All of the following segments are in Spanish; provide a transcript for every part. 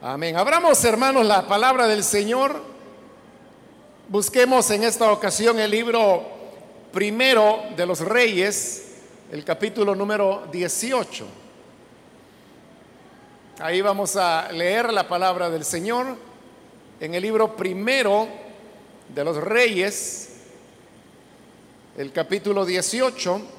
Amén. Abramos, hermanos, la palabra del Señor. Busquemos en esta ocasión el libro primero de los reyes, el capítulo número 18. Ahí vamos a leer la palabra del Señor en el libro primero de los reyes, el capítulo 18.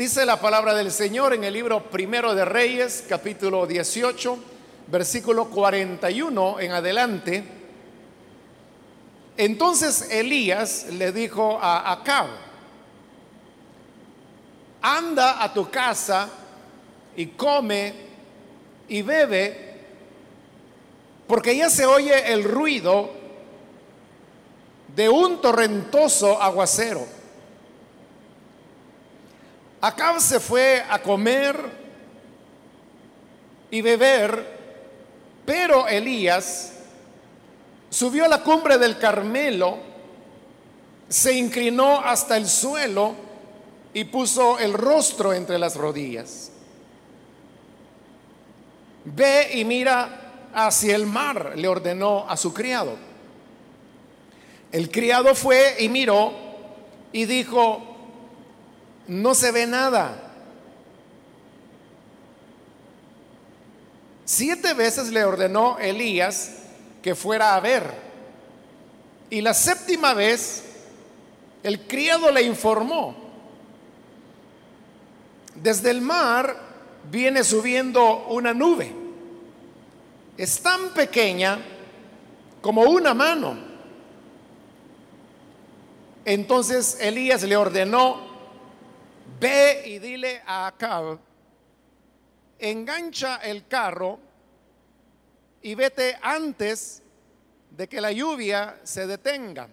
Dice la palabra del Señor en el libro primero de Reyes, capítulo 18, versículo 41 en adelante. Entonces Elías le dijo a Acab, anda a tu casa y come y bebe, porque ya se oye el ruido de un torrentoso aguacero. Acab se fue a comer y beber, pero Elías subió a la cumbre del Carmelo, se inclinó hasta el suelo y puso el rostro entre las rodillas. Ve y mira hacia el mar, le ordenó a su criado. El criado fue y miró y dijo, no se ve nada. Siete veces le ordenó Elías que fuera a ver. Y la séptima vez el criado le informó. Desde el mar viene subiendo una nube. Es tan pequeña como una mano. Entonces Elías le ordenó Ve y dile a Acab, engancha el carro y vete antes de que la lluvia se detenga.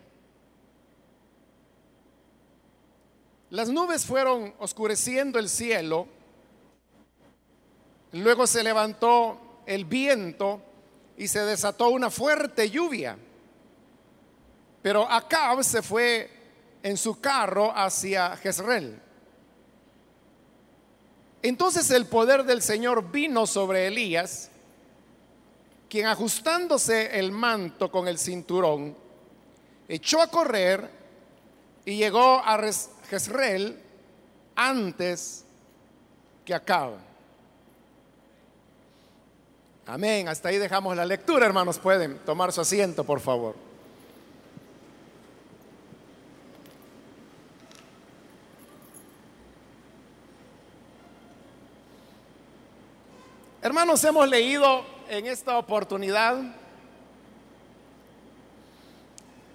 Las nubes fueron oscureciendo el cielo, luego se levantó el viento y se desató una fuerte lluvia. Pero Acab se fue en su carro hacia Jezreel. Entonces el poder del Señor vino sobre Elías, quien ajustándose el manto con el cinturón, echó a correr y llegó a Jezreel antes que acabe. Amén. Hasta ahí dejamos la lectura, hermanos. Pueden tomar su asiento, por favor. Hermanos, hemos leído en esta oportunidad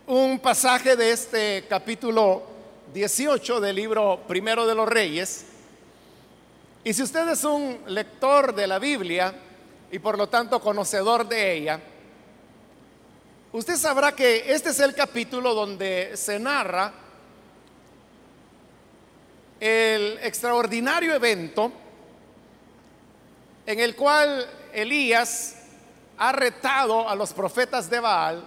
un pasaje de este capítulo 18 del libro Primero de los Reyes. Y si usted es un lector de la Biblia y por lo tanto conocedor de ella, usted sabrá que este es el capítulo donde se narra el extraordinario evento en el cual Elías ha retado a los profetas de Baal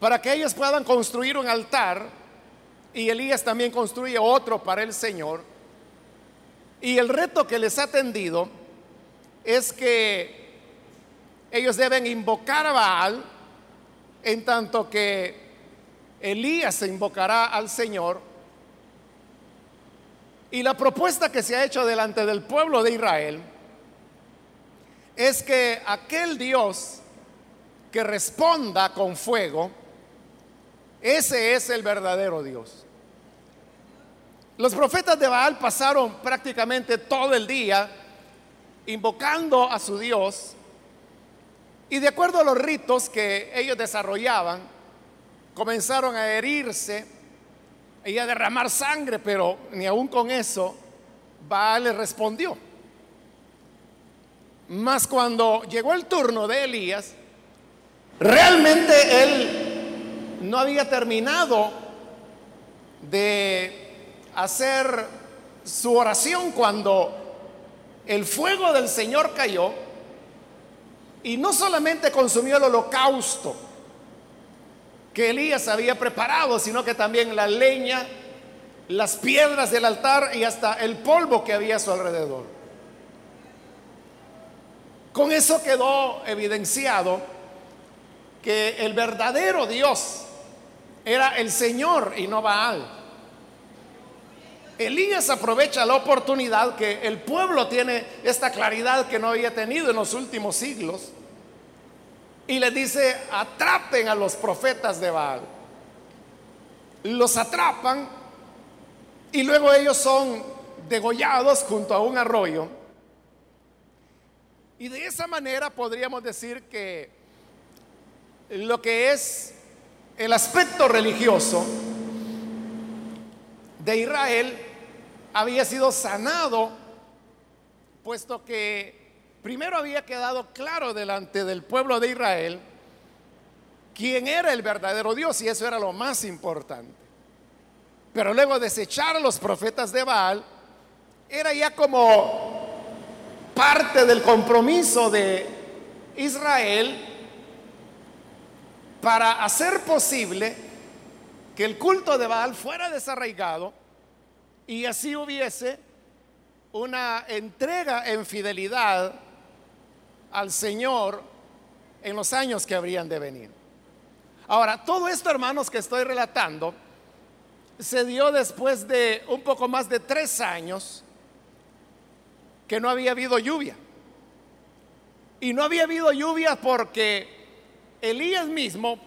para que ellos puedan construir un altar y Elías también construye otro para el Señor. Y el reto que les ha tendido es que ellos deben invocar a Baal en tanto que Elías se invocará al Señor y la propuesta que se ha hecho delante del pueblo de Israel es que aquel Dios que responda con fuego, ese es el verdadero Dios. Los profetas de Baal pasaron prácticamente todo el día invocando a su Dios y de acuerdo a los ritos que ellos desarrollaban, comenzaron a herirse y a derramar sangre, pero ni aún con eso Baal le respondió. Mas cuando llegó el turno de Elías, realmente él no había terminado de hacer su oración cuando el fuego del Señor cayó Y no solamente consumió el holocausto que Elías había preparado, sino que también la leña, las piedras del altar y hasta el polvo que había a su alrededor. Con eso quedó evidenciado que el verdadero Dios era el Señor y no Baal. Elías aprovecha la oportunidad que el pueblo tiene esta claridad que no había tenido en los últimos siglos y le dice, atrapen a los profetas de Baal. Los atrapan y luego ellos son degollados junto a un arroyo. Y de esa manera podríamos decir que lo que es el aspecto religioso de Israel había sido sanado, puesto que primero había quedado claro delante del pueblo de Israel quién era el verdadero Dios y eso era lo más importante. Pero luego desechar a los profetas de Baal era ya como parte del compromiso de Israel para hacer posible que el culto de Baal fuera desarraigado y así hubiese una entrega en fidelidad al Señor en los años que habrían de venir. Ahora, todo esto, hermanos, que estoy relatando, se dio después de un poco más de tres años que no había habido lluvia. Y no había habido lluvia porque Elías mismo,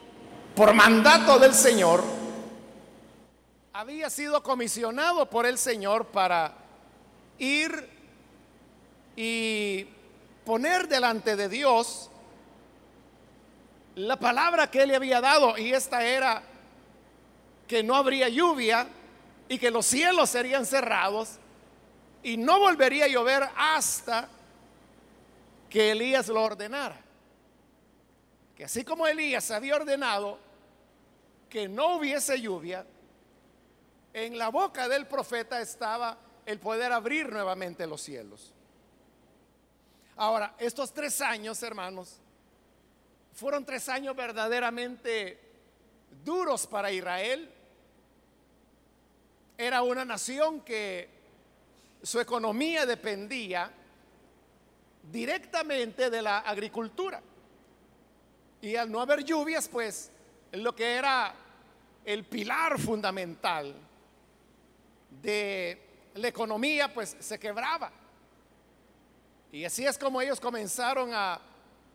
por mandato del Señor, había sido comisionado por el Señor para ir y poner delante de Dios la palabra que él le había dado y esta era que no habría lluvia y que los cielos serían cerrados y no volvería a llover hasta que Elías lo ordenara. Que así como Elías había ordenado que no hubiese lluvia, en la boca del profeta estaba el poder abrir nuevamente los cielos. Ahora, estos tres años, hermanos, fueron tres años verdaderamente duros para Israel. Era una nación que su economía dependía directamente de la agricultura. Y al no haber lluvias, pues lo que era el pilar fundamental de la economía, pues se quebraba. Y así es como ellos comenzaron a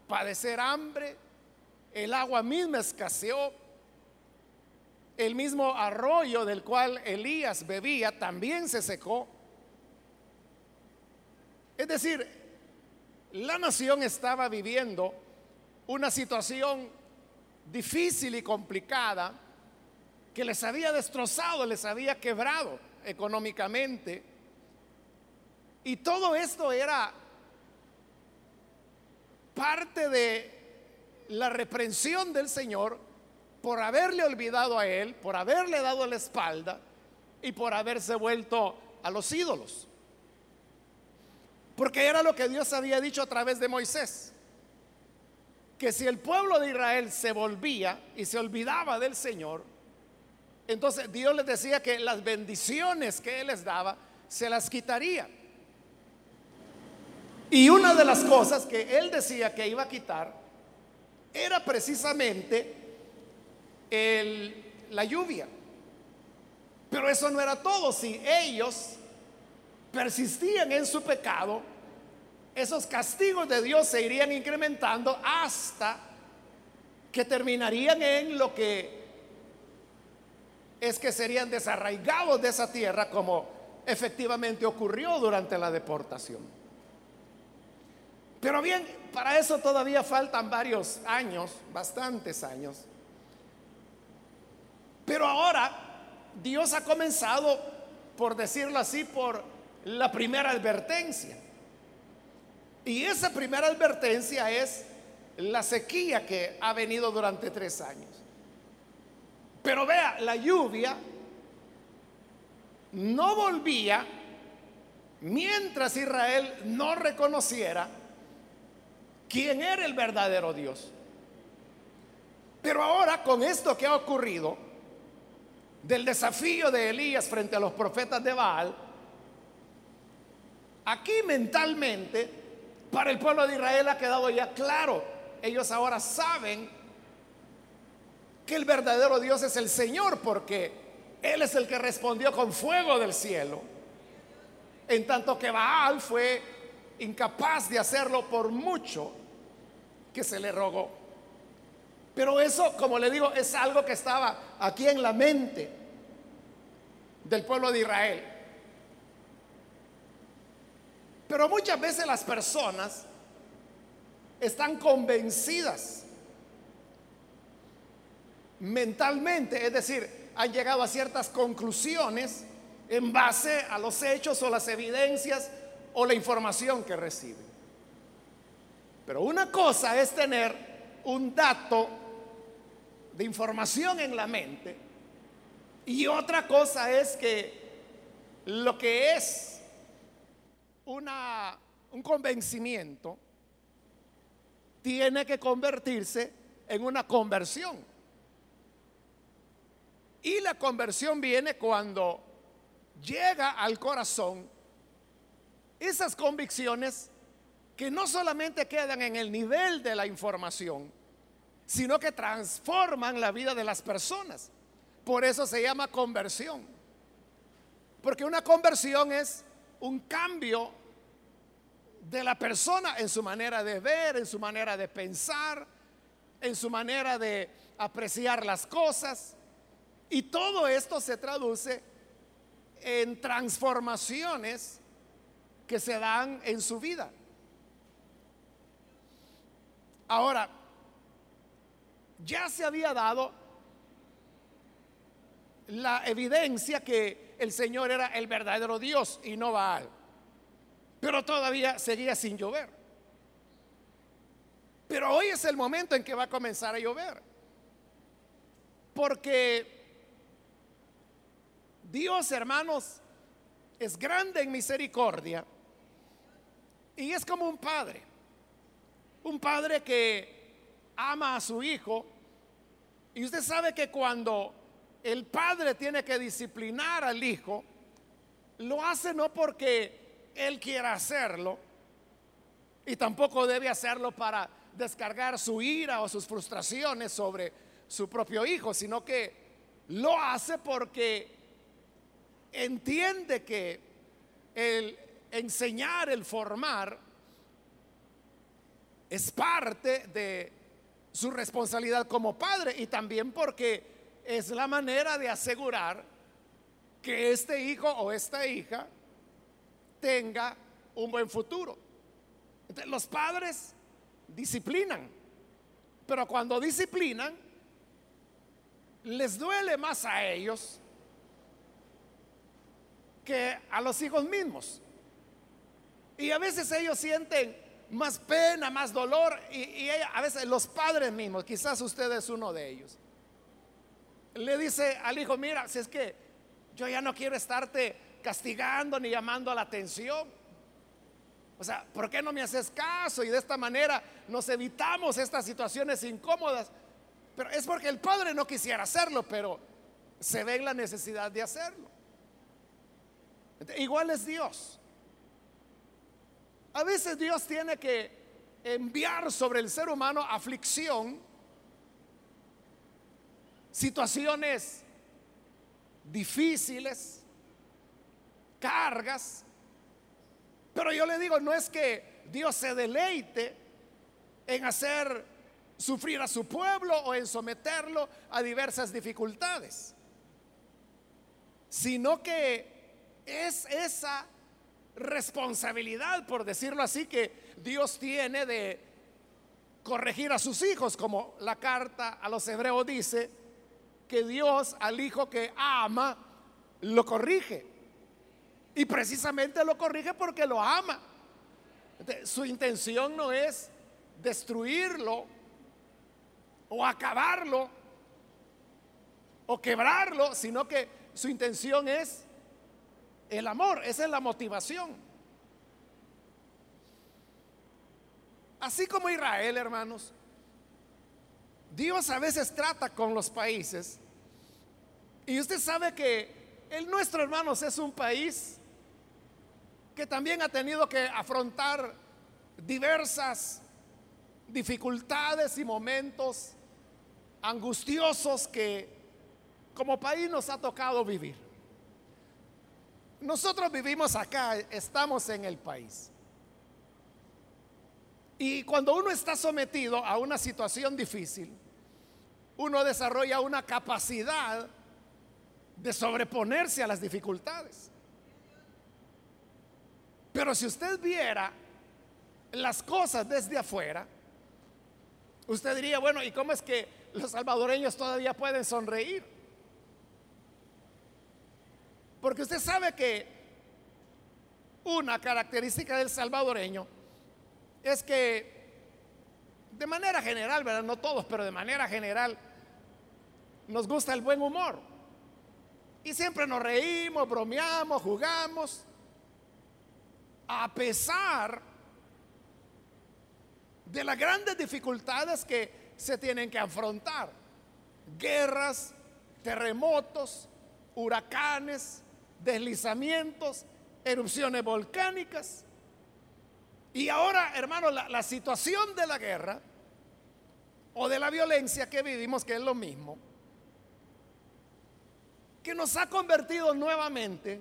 padecer hambre, el agua misma escaseó, el mismo arroyo del cual Elías bebía también se secó. Es decir, la nación estaba viviendo una situación difícil y complicada que les había destrozado, les había quebrado económicamente. Y todo esto era parte de la reprensión del Señor por haberle olvidado a Él, por haberle dado la espalda y por haberse vuelto a los ídolos. Porque era lo que Dios había dicho a través de Moisés. Que si el pueblo de Israel se volvía y se olvidaba del Señor, entonces Dios les decía que las bendiciones que Él les daba se las quitaría. Y una de las cosas que él decía que iba a quitar era precisamente la lluvia. Pero eso no era todo. Si ellos persistían en su pecado, esos castigos de Dios se irían incrementando hasta que terminarían en lo que es que serían desarraigados de esa tierra como efectivamente ocurrió durante la deportación. Pero bien, para eso todavía faltan varios años, bastantes años. Pero ahora Dios ha comenzado, por decirlo así, por la primera advertencia. Y esa primera advertencia es la sequía que ha venido durante tres años. Pero vea, la lluvia no volvía mientras Israel no reconociera quién era el verdadero Dios. Pero ahora con esto que ha ocurrido, del desafío de Elías frente a los profetas de Baal, aquí mentalmente para el pueblo de Israel ha quedado ya claro. Ellos ahora saben que el verdadero Dios es el Señor porque Él es el que respondió con fuego del cielo. En tanto que Baal fue incapaz de hacerlo por mucho que se le rogó. Pero eso, como le digo, es algo que estaba aquí en la mente del pueblo de Israel. Pero muchas veces las personas están convencidas mentalmente, es decir, han llegado a ciertas conclusiones en base a los hechos o las evidencias o la información que reciben. Pero una cosa es tener un dato de información en la mente y otra cosa es que lo que es una, un convencimiento tiene que convertirse en una conversión. Y la conversión viene cuando llega al corazón esas convicciones que no solamente quedan en el nivel de la información, sino que transforman la vida de las personas. Por eso se llama conversión. Porque una conversión es un cambio de la persona en su manera de ver, en su manera de pensar, en su manera de apreciar las cosas. Y todo esto se traduce en transformaciones que se dan en su vida. Ahora, ya se había dado la evidencia que el Señor era el verdadero Dios y no Baal. Pero todavía seguía sin llover. Pero hoy es el momento en que va a comenzar a llover. Porque Dios, hermanos, es grande en misericordia y es como un padre. Un padre que ama a su hijo. Y usted sabe que cuando el padre tiene que disciplinar al hijo, lo hace no porque él quiera hacerlo, y tampoco debe hacerlo para descargar su ira o sus frustraciones sobre su propio hijo, sino que lo hace porque entiende que el enseñar, el formar, es parte de su responsabilidad como padre y también porque es la manera de asegurar que este hijo o esta hija tenga un buen futuro. los padres disciplinan, pero cuando disciplinan, les duele más a ellos que a los hijos mismos. Y a veces ellos sienten más pena, más dolor, y, a veces los padres mismos, quizás usted es uno de ellos, le dice al hijo, mira, si es que yo ya no quiero estarte castigando ni llamando la atención. O sea, ¿por qué no me haces caso? Y de esta manera nos evitamos estas situaciones incómodas. Pero es porque el padre no quisiera hacerlo, pero se ve en la necesidad de hacerlo. Igual es Dios. A veces Dios tiene que enviar sobre el ser humano aflicción, situaciones difíciles, cargas. Pero yo le digo, no es que Dios se deleite en hacer sufrir a su pueblo o en someterlo a diversas dificultades, sino que es esa responsabilidad, por decirlo así, que Dios tiene de corregir a sus hijos, como la carta a los hebreos dice, que Dios al hijo que ama lo corrige. Y precisamente lo corrige porque lo ama. Su intención no es destruirlo o acabarlo o quebrarlo, sino que su intención es el amor, esa es la motivación. Así como Israel, hermanos, Dios a veces trata con los países. Y usted sabe que el nuestro, hermanos, es un país que también ha tenido que afrontar diversas dificultades y momentos angustiosos que como país nos ha tocado vivir. Nosotros vivimos acá, estamos en el país. Y cuando uno está sometido a una situación difícil, uno desarrolla una capacidad de sobreponerse a las dificultades. Pero si usted viera las cosas desde afuera, usted diría, bueno, ¿y cómo es que los salvadoreños todavía pueden sonreír? Porque usted sabe que una característica del salvadoreño es que de manera general, ¿verdad? No todos, pero de manera general, nos gusta el buen humor. Y siempre nos reímos, bromeamos, jugamos, a pesar de las grandes dificultades que se tienen que afrontar. Guerras, terremotos, huracanes, deslizamientos, erupciones volcánicas. Y ahora, hermano, la, situación de la guerra o de la violencia que vivimos, que es lo mismo, que nos ha convertido nuevamente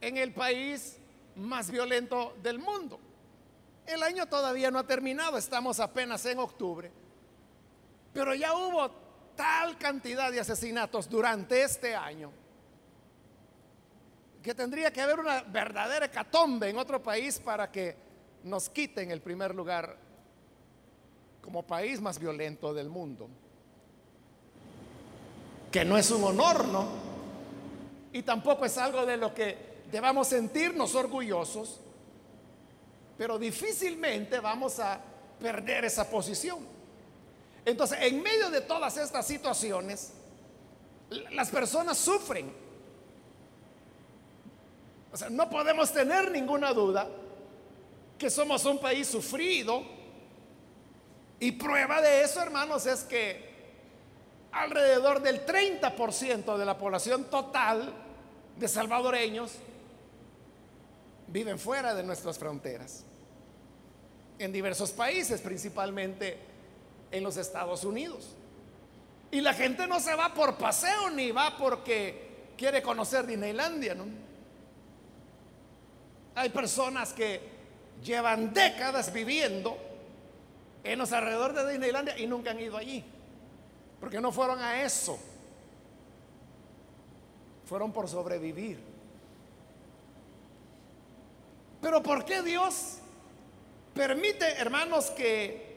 en el país más violento del mundo. El año todavía no ha terminado, estamos apenas en octubre, pero ya hubo tal cantidad de asesinatos durante este año que tendría que haber una verdadera hecatombe en otro país para que nos quiten el primer lugar como país más violento del mundo. Que no es un honor, ¿no? Y tampoco es algo de lo que debamos sentirnos orgullosos, pero difícilmente vamos a perder esa posición. Entonces, en medio de todas estas situaciones, las personas sufren. O sea, no podemos tener ninguna duda que somos un país sufrido. Y prueba de eso, hermanos, es que alrededor del 30% de la población total de salvadoreños viven fuera de nuestras fronteras, en diversos países, principalmente en los Estados Unidos. Y la gente no se va por paseo ni va porque quiere conocer Disneylandia, ¿no? Hay personas que llevan décadas viviendo en los alrededores de Disneylandia y nunca han ido allí. Porque no fueron a eso. Fueron por sobrevivir. Pero ¿por qué Dios permite, hermanos, que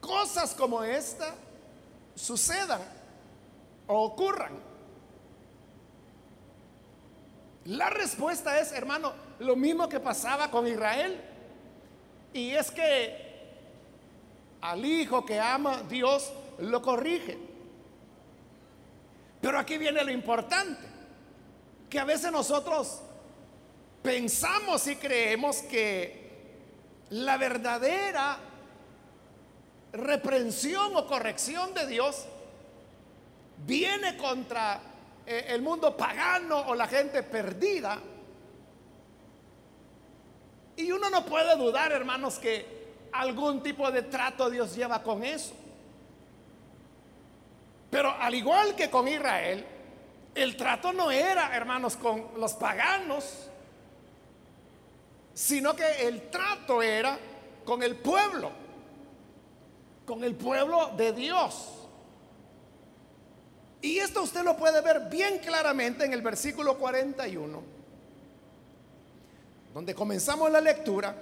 cosas como esta sucedan o ocurran? La respuesta es, hermano, lo mismo que pasaba con Israel. Y es que al hijo que ama Dios lo corrige. Pero aquí viene lo importante, que a veces nosotros pensamos y creemos que la verdadera reprensión o corrección de Dios viene contra eh, el mundo pagano o la gente perdida y uno no puede dudar, hermanos, que algún tipo de trato Dios lleva con eso. Pero al igual que con Israel, el trato no era, hermanos, con los paganos, sino que el trato era con el pueblo, con el pueblo de Dios. Y esto usted lo puede ver bien claramente en el versículo 41 donde comenzamos la lectura,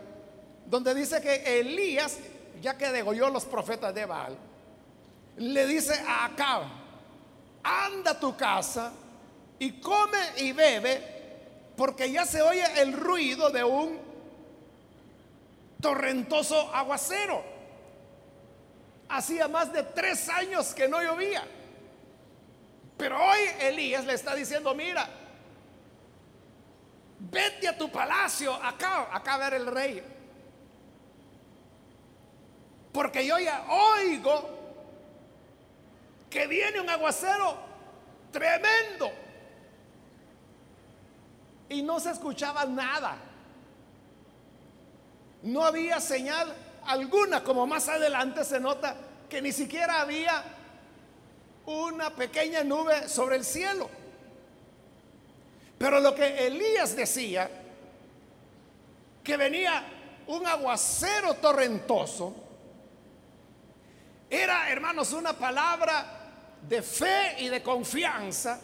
donde dice que Elías, ya que degolló los profetas de Baal, le dice a Acab, anda a tu casa y come y bebe, porque ya se oye el ruido de un torrentoso aguacero. Hacía más de tres años que no llovía. Pero hoy Elías le está diciendo, mira, vete a tu palacio, acá, acá ver el rey. Porque yo ya oigo que viene un aguacero tremendo. Y no se escuchaba nada. No había señal alguna, como más adelante se nota que ni siquiera había una pequeña nube sobre el cielo. Pero lo que Elías decía, que venía un aguacero torrentoso, era, hermanos, una palabra de fe y de confianza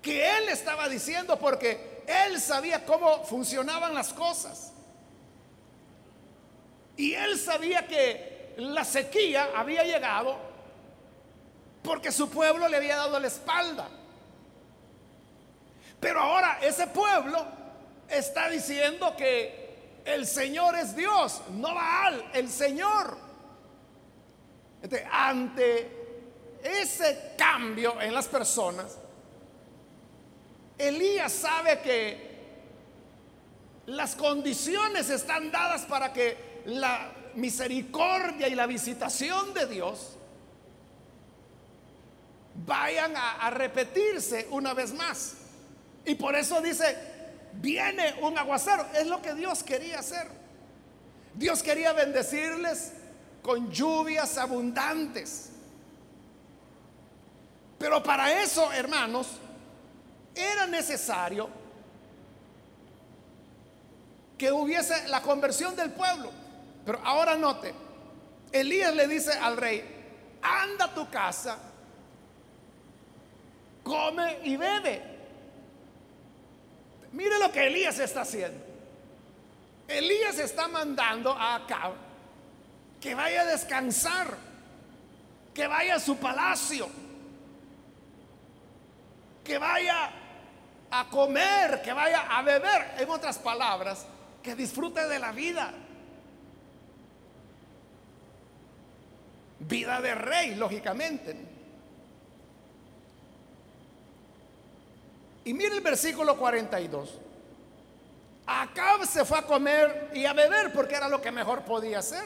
que él estaba diciendo porque él sabía cómo funcionaban las cosas. Y él sabía que la sequía había llegado porque su pueblo le había dado la espalda. Pero ahora ese pueblo está diciendo que el Señor es Dios, no Baal, el Señor. ante ese cambio en las personas, Elías sabe que las condiciones están dadas para que la misericordia y la visitación de Dios vayan a, repetirse una vez más. Y por eso dice, viene un aguacero. Es lo que Dios quería hacer. Dios quería bendecirles con lluvias abundantes. Pero para eso, hermanos, era necesario que hubiese la conversión del pueblo. Pero ahora note, Elías le dice al rey, anda a tu casa, come y bebe. Mire lo que Elías está haciendo. Elías está mandando a Acab que vaya a descansar, que vaya a su palacio que vaya a comer, que vaya a beber, en otras palabras, que disfrute de la vida. Vida de rey, lógicamente. Y mire el versículo 42. Acab se fue a comer y a beber porque era lo que mejor podía hacer.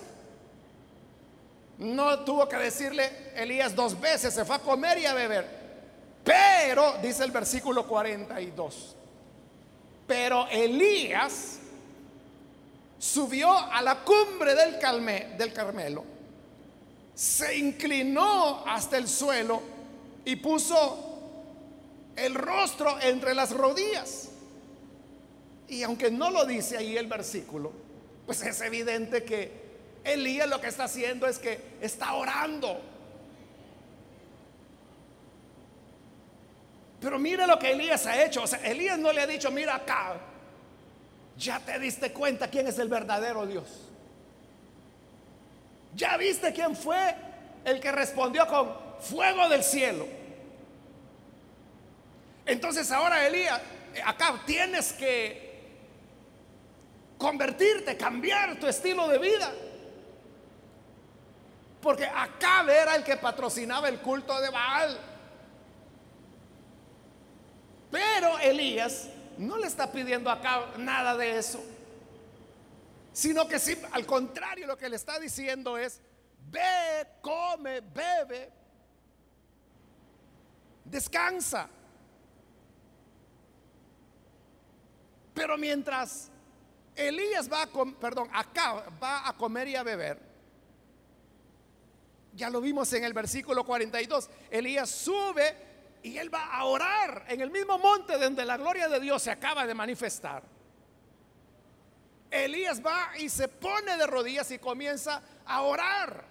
No tuvo que decirle Elías dos veces, se fue a comer y a beber. Pero, dice el versículo 42, pero Elías subió a la cumbre del, del Carmelo, se inclinó hasta el suelo y puso el rostro entre las rodillas. Y aunque no lo dice ahí el versículo, pues es evidente que Elías lo que está haciendo es que está orando Pero mire lo que Elías ha hecho. O sea, Elías no le ha dicho, mira acá, ya te diste cuenta quién es el verdadero Dios. Ya viste quién fue el que respondió con fuego del cielo. Entonces ahora Elías, acá tienes que convertirte, cambiar tu estilo de vida. Porque acá era el que patrocinaba el culto de Baal. Pero Elías no le está pidiendo acá nada de eso. Sino que sí, al contrario, lo que le está diciendo es, ve, come, bebe, descansa. Pero mientras Elías va a, perdón, va a comer y a beber, ya lo vimos en el versículo 42, Elías sube y él va a orar en el mismo monte donde la gloria de Dios se acaba de manifestar. Elías va y se pone de rodillas y comienza a orar.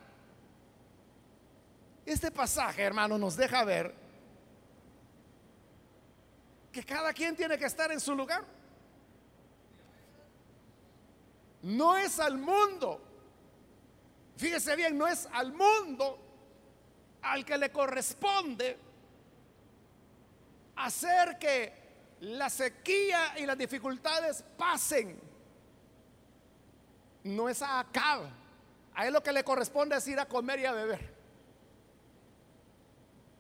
Este pasaje, hermano, nos deja ver que cada quien tiene que estar en su lugar. No es al mundo. Fíjese bien, no es al mundo al que le corresponde hacer que la sequía y las dificultades pasen. No es a Acab. A él lo que le corresponde es ir a comer y a beber.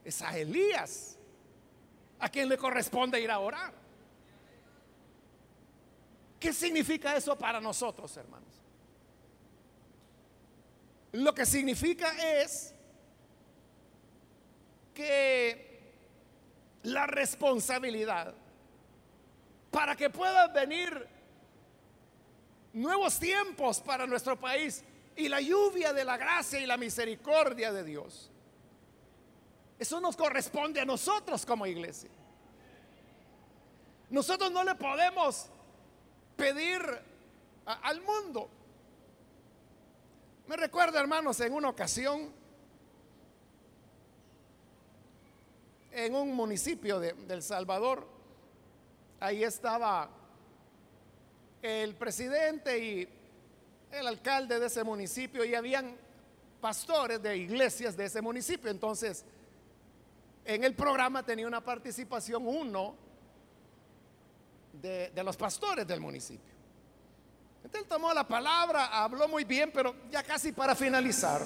Es a Elías a quien le corresponde ir a orar. ¿Qué significa eso para nosotros, hermanos? lo que significa es que la responsabilidad para que puedan venir nuevos tiempos para nuestro país y la lluvia de la gracia y la misericordia de Dios. Eso nos corresponde a nosotros como iglesia. Nosotros no le podemos pedir al mundo. Me recuerdo, hermanos, en una ocasión, en un municipio de, El Salvador, ahí estaba el presidente y el alcalde de ese municipio y habían pastores de iglesias de ese municipio. Entonces, en el programa tenía una participación uno de, los pastores del municipio. Entonces él tomó la palabra, habló muy bien, pero ya casi para finalizar,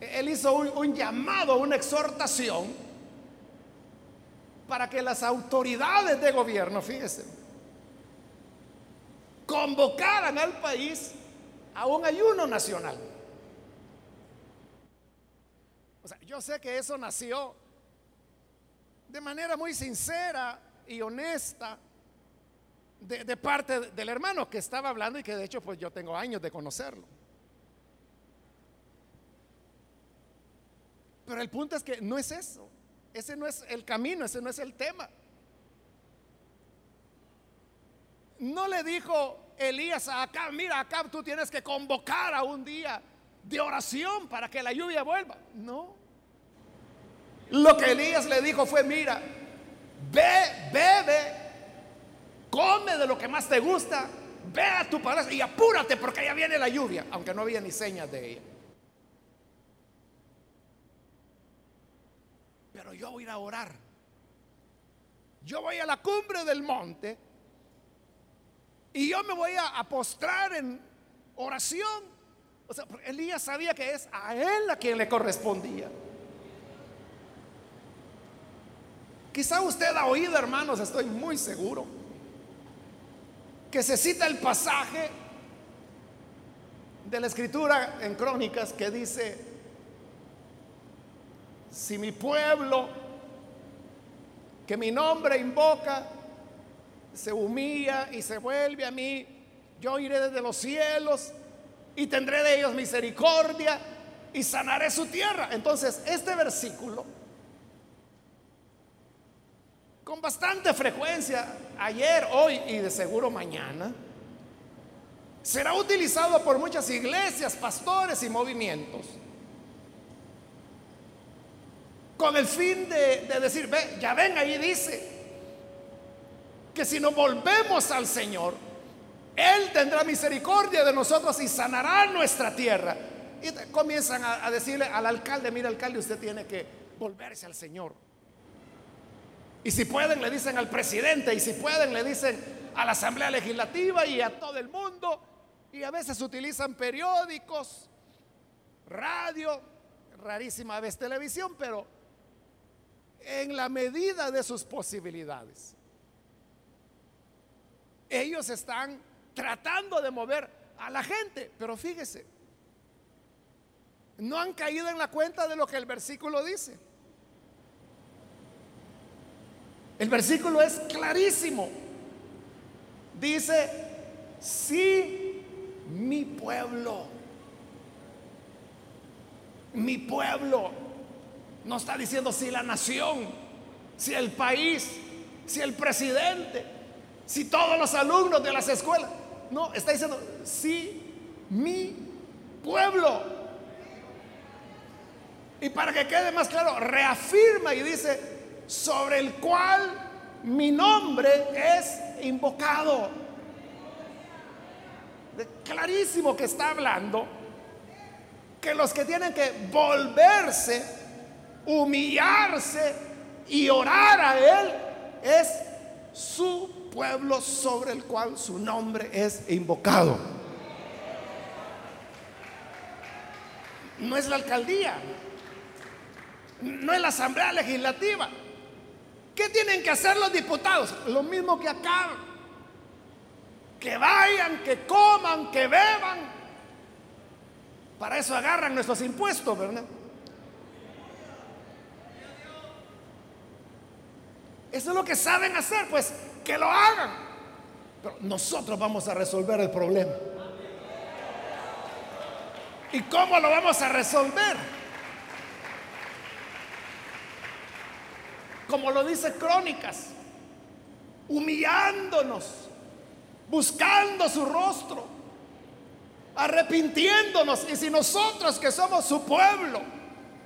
él hizo un, llamado, una exhortación para que las autoridades de gobierno, fíjense, convocaran al país a un ayuno nacional. O sea, yo sé que eso nació de manera muy sincera y honesta de, parte del hermano que estaba hablando y que de hecho pues yo tengo años de conocerlo. Pero el punto es que no es eso. Ese no es el camino, ese no es el tema. No le dijo Elías a Acab, mira Acab, tú tienes que convocar a un día de oración para que la lluvia vuelva. No. Lo que Elías le dijo fue, mira, ve, bebe come de lo que más te gusta, ve a tu palacio y apúrate porque ya viene la lluvia, aunque no había ni señas de ella. Pero yo voy a ir a orar. Yo voy a la cumbre del monte y yo me voy a, postrar en oración. O sea, Elías sabía que es a él a quien le correspondía. Quizá usted ha oído, hermanos, estoy muy seguro que se cita el pasaje de la escritura en crónicas que dice, si mi pueblo que mi nombre invoca se humilla y se vuelve a mí, yo iré desde los cielos y tendré de ellos misericordia y sanaré su tierra. Entonces, este versículo con bastante frecuencia, ayer, hoy y de seguro mañana, será utilizado por muchas iglesias, pastores y movimientos. Con el fin de, decir, ve, ya ven, ahí dice que si nos volvemos al Señor, Él tendrá misericordia de nosotros y sanará nuestra tierra. Y comienzan a, a decirle al alcalde, mira alcalde, usted tiene que volverse al Señor. Y si pueden, le dicen al presidente. Y si pueden, le dicen a la Asamblea Legislativa y a todo el mundo. Y a veces utilizan periódicos, radio, rarísima vez televisión, pero en la medida de sus posibilidades. Ellos están tratando de mover a la gente, pero fíjese, no han caído en la cuenta de lo que el versículo dice. El versículo es clarísimo. Dice, si mi pueblo, mi pueblo, no está diciendo si la nación, si el país, si el presidente, si todos los alumnos de las escuelas. No, está diciendo, si mi pueblo. Y para que quede más claro, reafirma y dice, sobre el cual mi nombre es invocado. Clarísimo que está hablando que los que tienen que volverse, humillarse y orar a Él es su pueblo sobre el cual su nombre es invocado. No es la alcaldía, no es la asamblea legislativa, ¿Qué tienen que hacer los diputados? Lo mismo que acá. Que vayan, que coman, que beban. Para eso agarran nuestros impuestos, ¿verdad? Eso es lo que saben hacer, pues que lo hagan. Pero nosotros vamos a resolver el problema. ¿Y cómo lo vamos a resolver? Como lo dice Crónicas, humillándonos, buscando su rostro, arrepintiéndonos. Y si nosotros que somos su pueblo,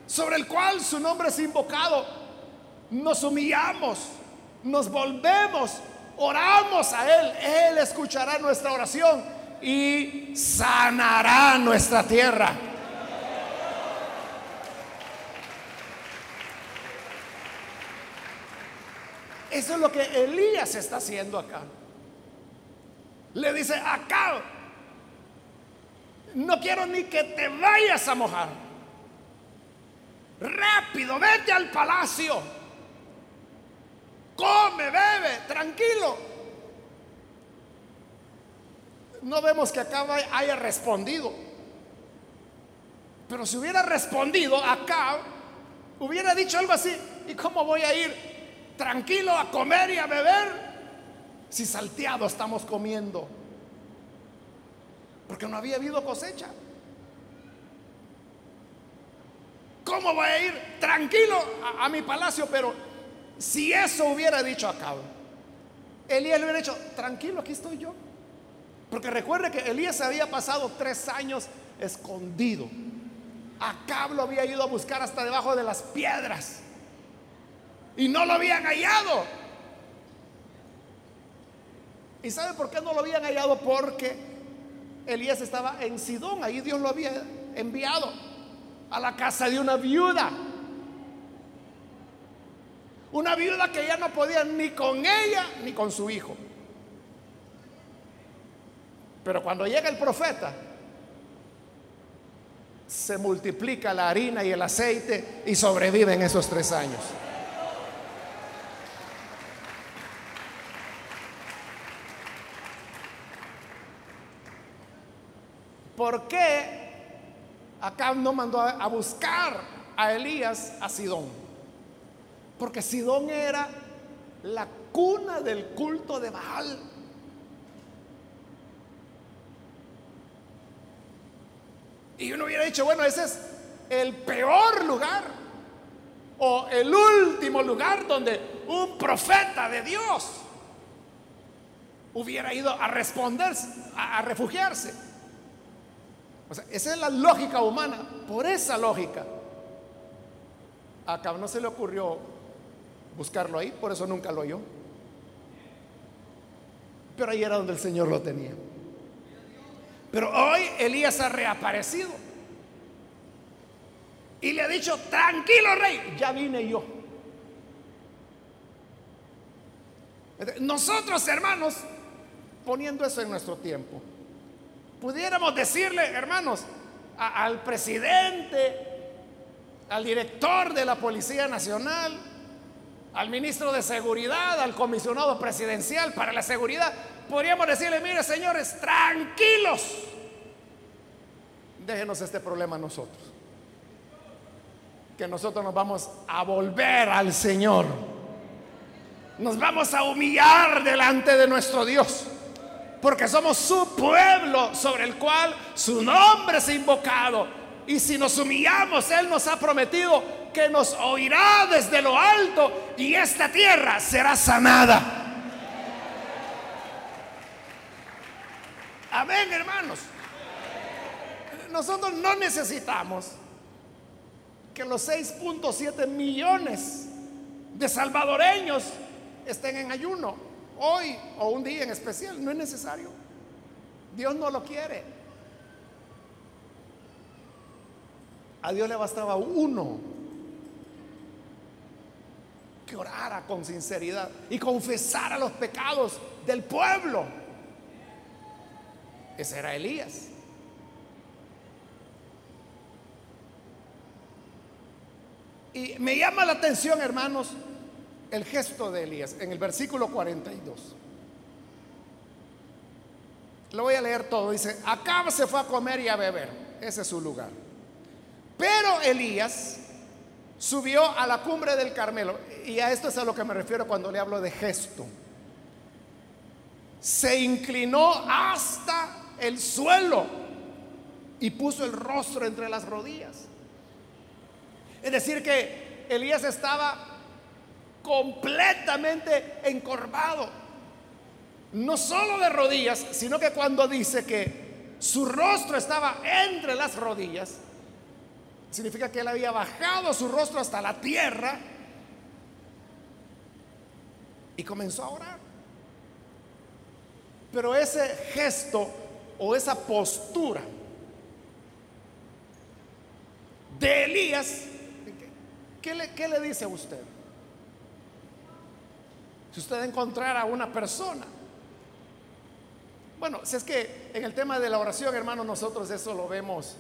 sobre el cual su nombre es invocado, nos humillamos, nos volvemos, oramos a Él, Él escuchará nuestra oración y sanará nuestra tierra. Eso es lo que Elías está haciendo acá. Le dice, acá, no quiero ni que te vayas a mojar. Rápido, vete al palacio. Come, bebe, tranquilo. No vemos que acá haya respondido. Pero si hubiera respondido acá, hubiera dicho algo así. ¿Y cómo voy a ir tranquilo a comer y a beber si salteado estamos comiendo? Porque no había habido cosecha. ¿Cómo voy a ir tranquilo a, mi palacio? Pero si eso hubiera dicho Acab, Elías le hubiera dicho, tranquilo, aquí estoy yo. Porque recuerde que Elías había pasado tres años escondido. Acab lo había ido a buscar hasta debajo de las piedras. Y no lo habían hallado. ¿Y sabe por qué no lo habían hallado? Porque Elías estaba en Sidón. Ahí Dios lo había enviado a la casa de una viuda. Una viuda que ya no podía ni con ella ni con su hijo. Pero cuando llega el profeta, se multiplica la harina y el aceite y sobreviven esos tres años. ¿Por qué Acá no mandó a buscar a Elías a Sidón? Porque Sidón era la cuna del culto de Baal. Y uno hubiera dicho, bueno, ese es el peor lugar o el último lugar donde un profeta de Dios hubiera ido a responder, a, a refugiarse. Esa es la lógica humana. Por esa lógica, acá no se le ocurrió buscarlo ahí, por eso nunca lo oyó. Pero ahí era donde el Señor lo tenía. Pero hoy Elías ha reaparecido. Y le ha dicho, tranquilo rey, ya vine yo. Nosotros, hermanos, poniendo eso en nuestro tiempo, pudiéramos decirle, hermanos, al presidente, al director de la Policía Nacional, al ministro de Seguridad, al comisionado presidencial para la seguridad, podríamos decirle, mire señores, tranquilos, déjenos este problema a nosotros, que nosotros nos vamos a volver al Señor, nos vamos a humillar delante de nuestro Dios, porque somos su pueblo sobre el cual su nombre es invocado. Y si nos humillamos, Él nos ha prometido que nos oirá desde lo alto y esta tierra será sanada. Amén, hermanos. Nosotros no necesitamos que los 6.7 millones de salvadoreños estén en ayuno hoy o un día en especial. No es necesario. Dios no lo quiere. A Dios le bastaba uno que orara con sinceridad y confesara los pecados del pueblo. Ese era Elías. Y me llama la atención, hermanos, el gesto de Elías en el versículo 42. Lo voy a leer todo. Dice, acá se fue a comer y a beber. ese es su lugar. Pero Elías subió a la cumbre del Carmelo, y a esto es a lo que me refiero cuando le hablo de gesto. Se inclinó hasta el suelo y puso el rostro entre las rodillas. Es decir, que Elías estaba completamente encorvado. No solo de rodillas, sino que cuando dice que su rostro estaba entre las rodillas, significa que él había bajado su rostro hasta la tierra y comenzó a orar. Pero ese gesto o esa postura de Elías, ¿qué le, qué le dice a usted? Si usted encontrara a una persona. Bueno, si es que en el tema de la oración, hermano, nosotros eso lo vemos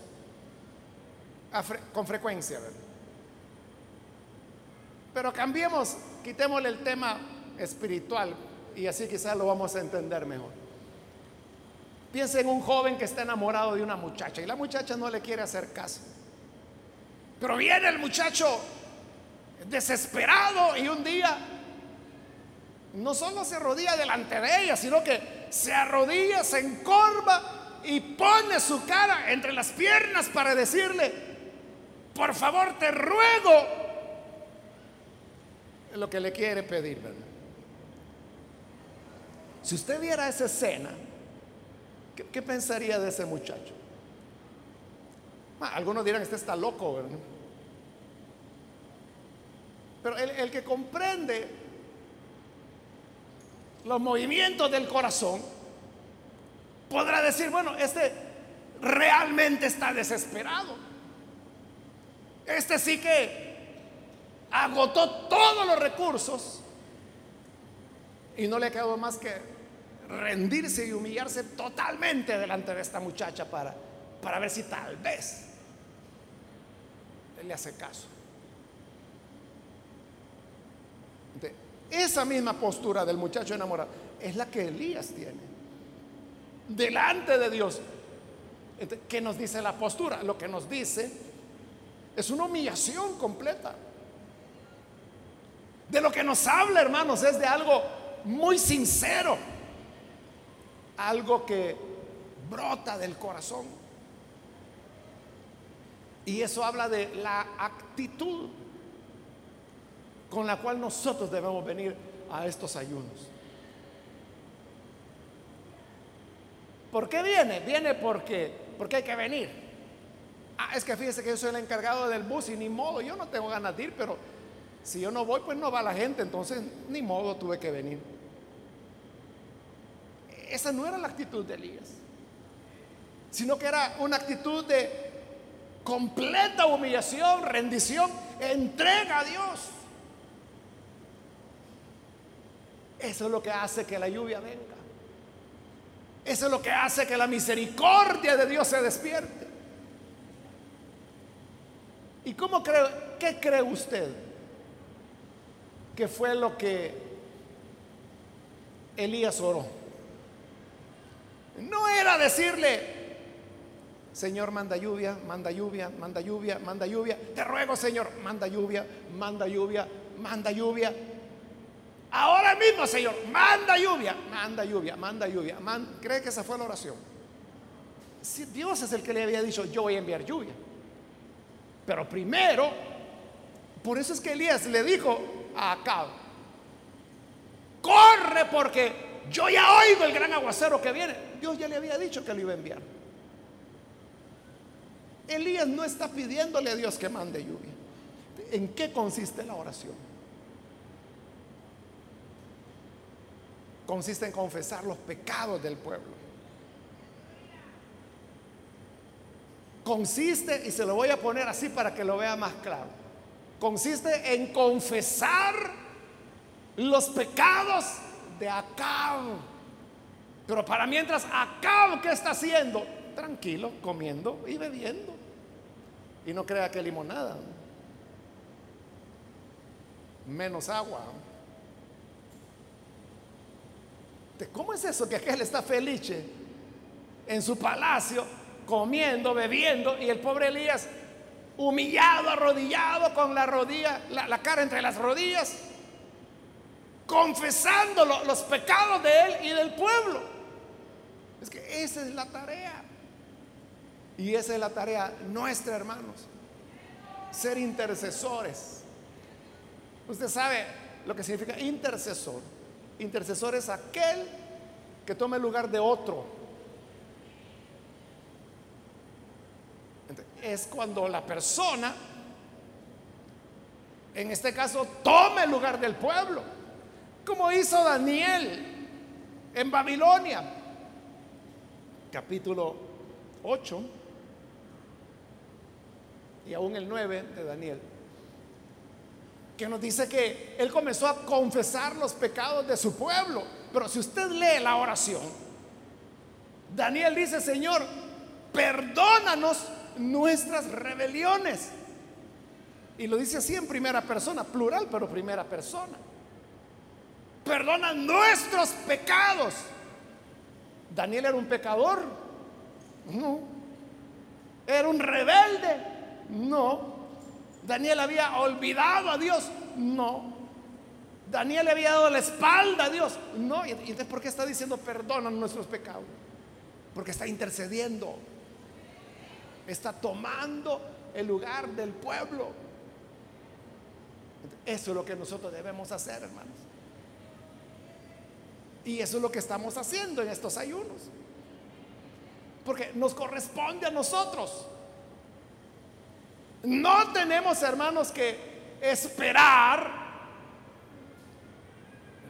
con frecuencia. Pero cambiemos, quitémosle el tema espiritual y así quizás lo vamos a entender mejor. Piensa en un joven que está enamorado de una muchacha y la muchacha no le quiere hacer caso. Pero viene el muchacho desesperado y un día no solo se arrodilla delante de ella, sino que se arrodilla, se encorva y pone su cara entre las piernas para decirle, por favor te ruego lo que le quiere pedir. Si usted viera esa escena, ¿qué, pensaría de ese muchacho? Ah, algunos dirán, este está loco, ¿verdad? Pero el que comprende los movimientos del corazón, podrá decir, bueno, este realmente está desesperado. Este sí que agotó todos los recursos y no le quedó más que rendirse y humillarse totalmente delante de esta muchacha para, para ver si tal vez él le hace caso. Esa misma postura del muchacho enamorado es la que Elías tiene. Delante de Dios. ¿Qué nos dice la postura? Lo que nos dice es una humillación completa. De lo que nos habla, hermanos, es de algo muy sincero. Algo que brota del corazón. Y eso habla de la actitud con la cual nosotros debemos venir a estos ayunos. ¿Por qué viene? Viene porque, porque hay que venir. Ah, es que fíjese que yo soy el encargado del bus y ni modo, yo no tengo ganas de ir, pero si yo no voy, pues no va la gente, entonces ni modo tuve que venir. Esa no era la actitud de Elías, sino que era una actitud de completa humillación, rendición, entrega a Dios. Eso es lo que hace que la lluvia venga. Eso es lo que hace que la misericordia de Dios se despierte. ¿Y cómo cree, qué cree usted que fue lo que Elías oró? No era decirle, Señor, manda lluvia, manda lluvia, manda lluvia, manda lluvia. Te ruego, Señor, manda lluvia, manda lluvia, manda lluvia. Ahora mismo, Señor, manda lluvia, manda lluvia, manda lluvia. ¿Cree que esa fue la oración? Si Dios es el que le había dicho, yo voy a enviar lluvia. Pero primero, por eso es que Elías le dijo a Acab, corre porque yo ya oigo el gran aguacero que viene. Dios ya le había dicho que lo iba a enviar. Elías no está pidiéndole a Dios que mande lluvia. ¿En qué consiste la oración? Consiste en confesar los pecados del pueblo. Consiste, y se lo voy a poner así para que lo vea más claro, consiste en confesar los pecados de Acab. Pero para mientras Acab, ¿qué está haciendo? Tranquilo, comiendo y bebiendo. Y no crea que limonada. Menos agua. ¿Cómo es eso que aquel está feliz en su palacio comiendo, bebiendo, y el pobre Elías humillado, arrodillado, con la rodilla, la, cara entre las rodillas, confesando los pecados de él y del pueblo. Es que esa es la tarea. Y esa es la tarea nuestra, hermanos. Ser intercesores. Usted sabe lo que significa intercesor. Intercesor es aquel que toma el lugar de otro. Es cuando la persona, en este caso, toma el lugar del pueblo, como hizo Daniel en Babilonia, capítulo 8 y aún el 9 de Daniel, que nos dice que él comenzó a confesar los pecados de su pueblo. Pero si usted lee la oración, Daniel dice, Señor, perdónanos nuestras rebeliones. Y lo dice así en primera persona, plural, pero primera persona. Perdona nuestros pecados. Daniel era un pecador. No. Era un rebelde. No. Daniel había olvidado a Dios. No. Daniel le había dado la espalda a Dios. No. ¿Y entonces por qué está diciendo perdona nuestros pecados? Porque está intercediendo está tomando el lugar del pueblo. Eso es lo que nosotros debemos hacer, hermanos. Y eso es lo que estamos haciendo en estos ayunos. Porque nos corresponde a nosotros. No tenemos, hermanos, que esperar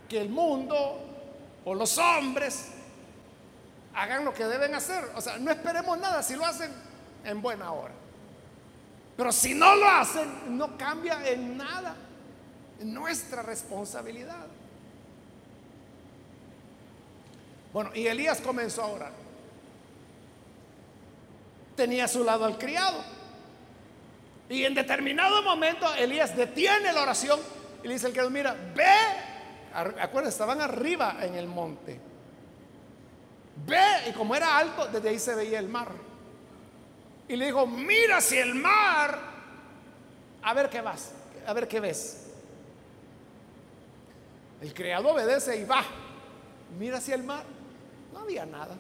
que el mundo o los hombres hagan lo que deben hacer. O sea, no esperemos nada. Si lo hacen, en buena hora. Pero si no lo hacen, no cambia en nada nuestra responsabilidad. Bueno, y Elías comenzó a orar. Tenía a su lado al criado. Y en determinado momento Elías detiene la oración y le dice al criado, mira, ve, acuérdense, estaban arriba en el monte. Ve, y como era alto, desde ahí se veía el mar y le dijo, mira hacia el mar, a ver qué vas, a ver qué ves. El criado obedece y va, mira hacia el mar, no había nada.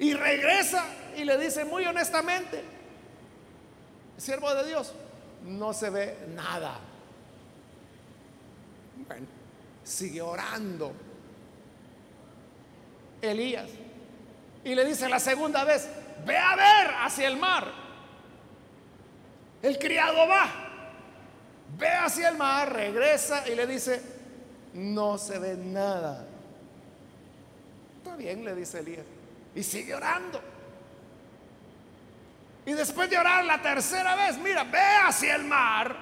Y regresa y le dice muy honestamente, siervo de Dios, no se ve nada. Bueno, sigue orando. Elías. Y le dice la segunda vez, ve a ver hacia el mar. El criado va, ve hacia el mar, regresa y le dice, no se ve nada. Está bien, le dice Elías. Y sigue orando. Y después de orar la tercera vez, mira, ve hacia el mar.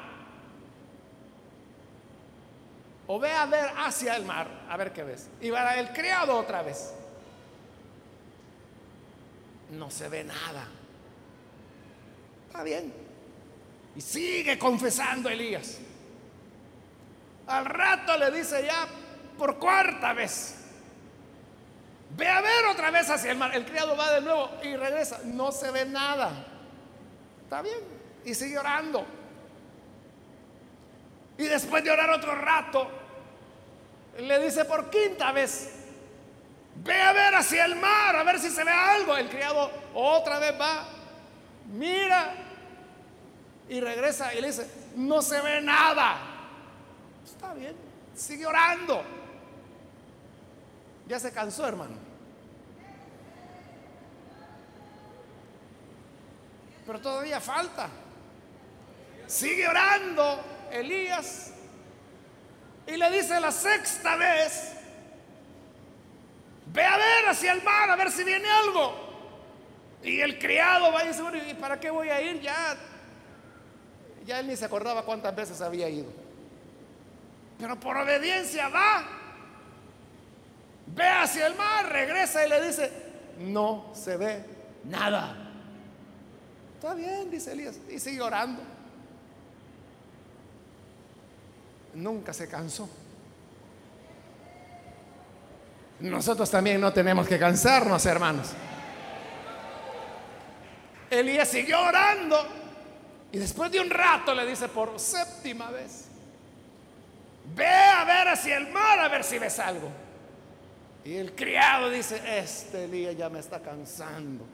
O ve a ver hacia el mar, a ver qué ves. Y va el criado otra vez no se ve nada. Está bien. Y sigue confesando Elías. Al rato le dice ya por cuarta vez. Ve a ver otra vez hacia el mar. El criado va de nuevo y regresa. No se ve nada. Está bien. Y sigue orando. Y después de orar otro rato, le dice por quinta vez, Ve a ver hacia el mar, a ver si se ve algo. El criado otra vez va, mira y regresa y le dice, no se ve nada. Está bien, sigue orando. Ya se cansó, hermano. Pero todavía falta. Sigue orando Elías y le dice la sexta vez, Ve a ver hacia el mar, a ver si viene algo. Y el criado va y dice, ¿y para qué voy a ir? Ya, ya él ni se acordaba cuántas veces había ido. Pero por obediencia va. Ve hacia el mar, regresa y le dice, no se ve nada. Está bien, dice Elías, y sigue orando. Nunca se cansó. Nosotros también no tenemos que cansarnos, hermanos. Elías siguió orando y después de un rato le dice por séptima vez, ve a ver hacia el mar a ver si ves algo. Y el criado dice, este Elías ya me está cansando.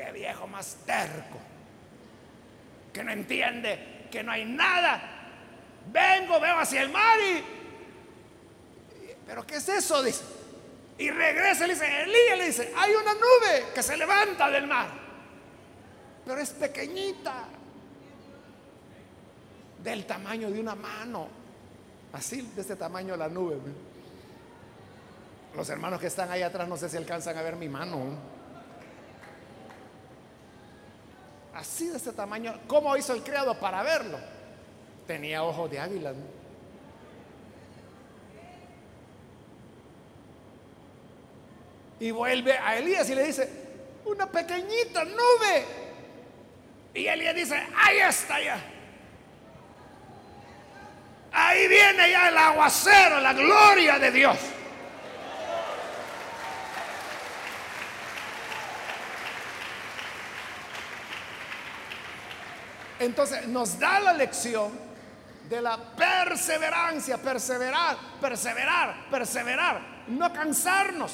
Qué viejo más terco, que no entiende que no hay nada. Vengo, veo hacia el mar y... ¿Pero qué es eso? Dice. Y regresa y le dice, Elías le dice, hay una nube que se levanta del mar, pero es pequeñita, del tamaño de una mano, así de este tamaño la nube. Los hermanos que están ahí atrás no sé si alcanzan a ver mi mano. Así de este tamaño. ¿Cómo hizo el criado para verlo? Tenía ojos de águila. Y vuelve a Elías y le dice, una pequeñita nube. Y Elías dice, ahí está ya. Ahí viene ya el aguacero, la gloria de Dios. Entonces nos da la lección de la perseverancia, perseverar, perseverar, perseverar, no cansarnos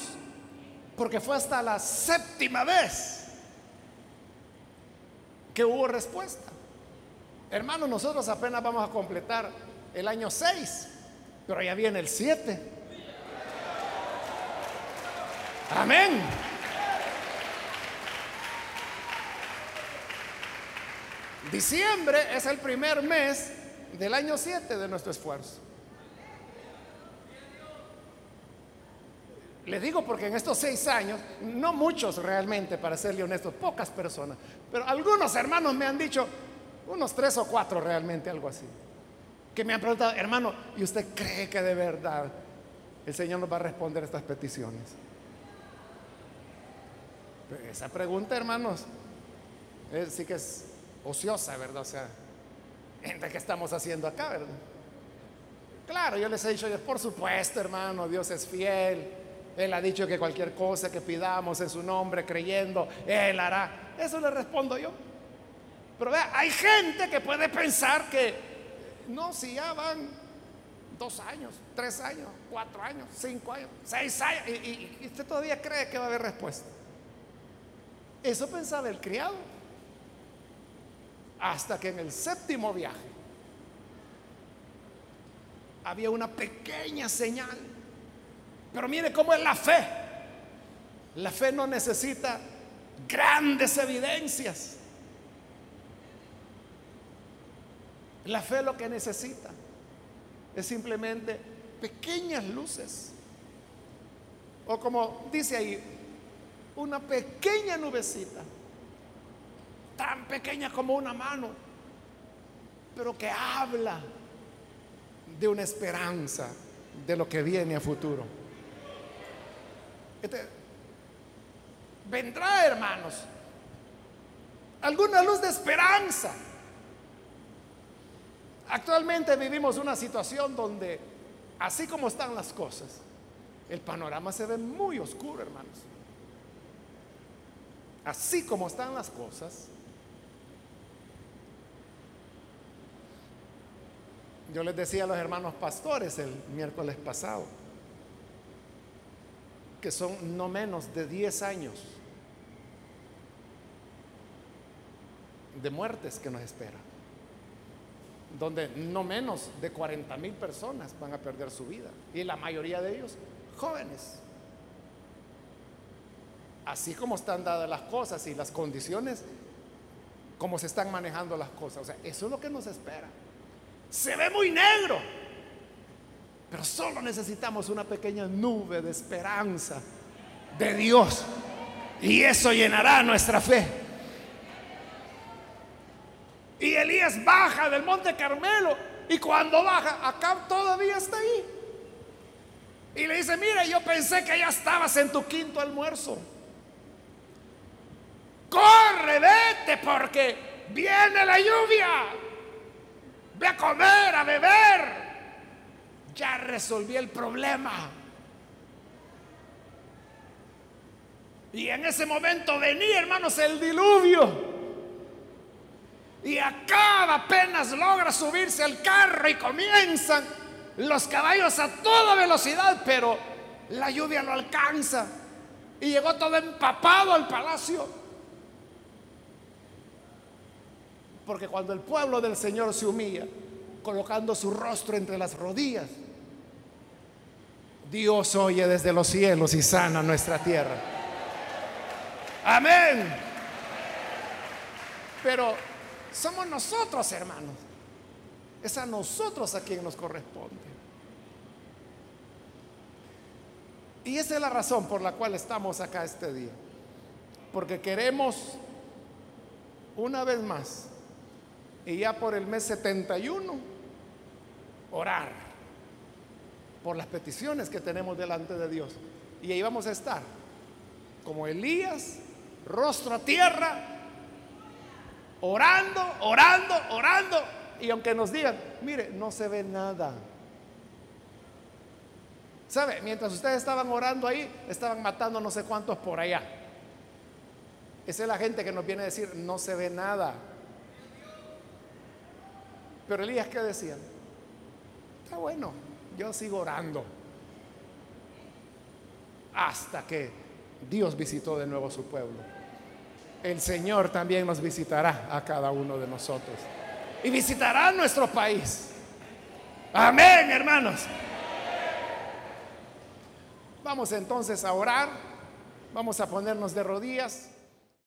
porque fue hasta la séptima vez que hubo respuesta. Hermanos, nosotros apenas vamos a completar el año 6, pero ya viene el 7. Amén. Diciembre es el primer mes del año 7 de nuestro esfuerzo. Le digo porque en estos seis años, no muchos realmente, para serle honesto, pocas personas, pero algunos hermanos me han dicho, unos tres o cuatro realmente, algo así, que me han preguntado, hermano, ¿y usted cree que de verdad el Señor nos va a responder estas peticiones? esa pregunta, hermanos, sí que es ociosa, ¿verdad? O sea, qué estamos haciendo acá, ¿verdad? Claro, yo les he dicho, por supuesto, hermano, Dios es fiel él ha dicho que cualquier cosa que pidamos en su nombre, creyendo, Él hará. Eso le respondo yo. Pero vea, hay gente que puede pensar que, no, si ya van dos años, tres años, cuatro años, cinco años, seis años, y usted todavía cree que va a haber respuesta. Eso pensaba el criado. Hasta que en el séptimo viaje había una pequeña señal pero mire cómo es la fe. La fe no necesita grandes evidencias. La fe lo que necesita es simplemente pequeñas luces. O como dice ahí, una pequeña nubecita, tan pequeña como una mano, pero que habla de una esperanza de lo que viene a futuro. Este, vendrá, hermanos, alguna luz de esperanza. Actualmente vivimos una situación donde, así como están las cosas, el panorama se ve muy oscuro, hermanos. Así como están las cosas, yo les decía a los hermanos pastores el miércoles pasado, que son no menos de 10 años de muertes que nos esperan, donde no menos de 40 mil personas van a perder su vida y la mayoría de ellos jóvenes. Así como están dadas las cosas y las condiciones, como se están manejando las cosas. O sea, eso es lo que nos espera. Se ve muy negro, pero solo necesitamos una pequeña nube de esperanza de Dios. Y eso llenará nuestra fe. Y Elías baja del monte Carmelo. Y cuando baja, acá todavía está ahí. Y le dice, mira, yo pensé que ya estabas en tu quinto almuerzo. Corre, vete, porque viene la lluvia. Ve a comer, a beber ya resolví el problema. Y en ese momento venía, hermanos, el diluvio. Y acá apenas logra subirse al carro y comienzan los caballos a toda velocidad, pero la lluvia lo alcanza. Y llegó todo empapado al palacio. Porque cuando el pueblo del Señor se humilla, colocando su rostro entre las rodillas, Dios oye desde los cielos y sana nuestra tierra. Amén. Pero somos nosotros, hermanos. Es a nosotros a quien nos corresponde. Y esa es la razón por la cual estamos acá este día. Porque queremos una vez más, y ya por el mes 71, orar por las peticiones que tenemos delante de Dios. Y ahí vamos a estar, como Elías, rostro a tierra, orando, orando, orando. Y aunque nos digan, mire, no se ve nada. ¿Sabe? Mientras ustedes estaban orando ahí, estaban matando no sé cuántos por allá. Esa es la gente que nos viene a decir, no se ve nada. Pero Elías, ¿qué decía? Está bueno, yo sigo orando. Hasta que Dios visitó de nuevo su pueblo. El Señor también nos visitará a cada uno de nosotros. Y visitará nuestro país. Amén, hermanos. Vamos entonces a orar. Vamos a ponernos de rodillas.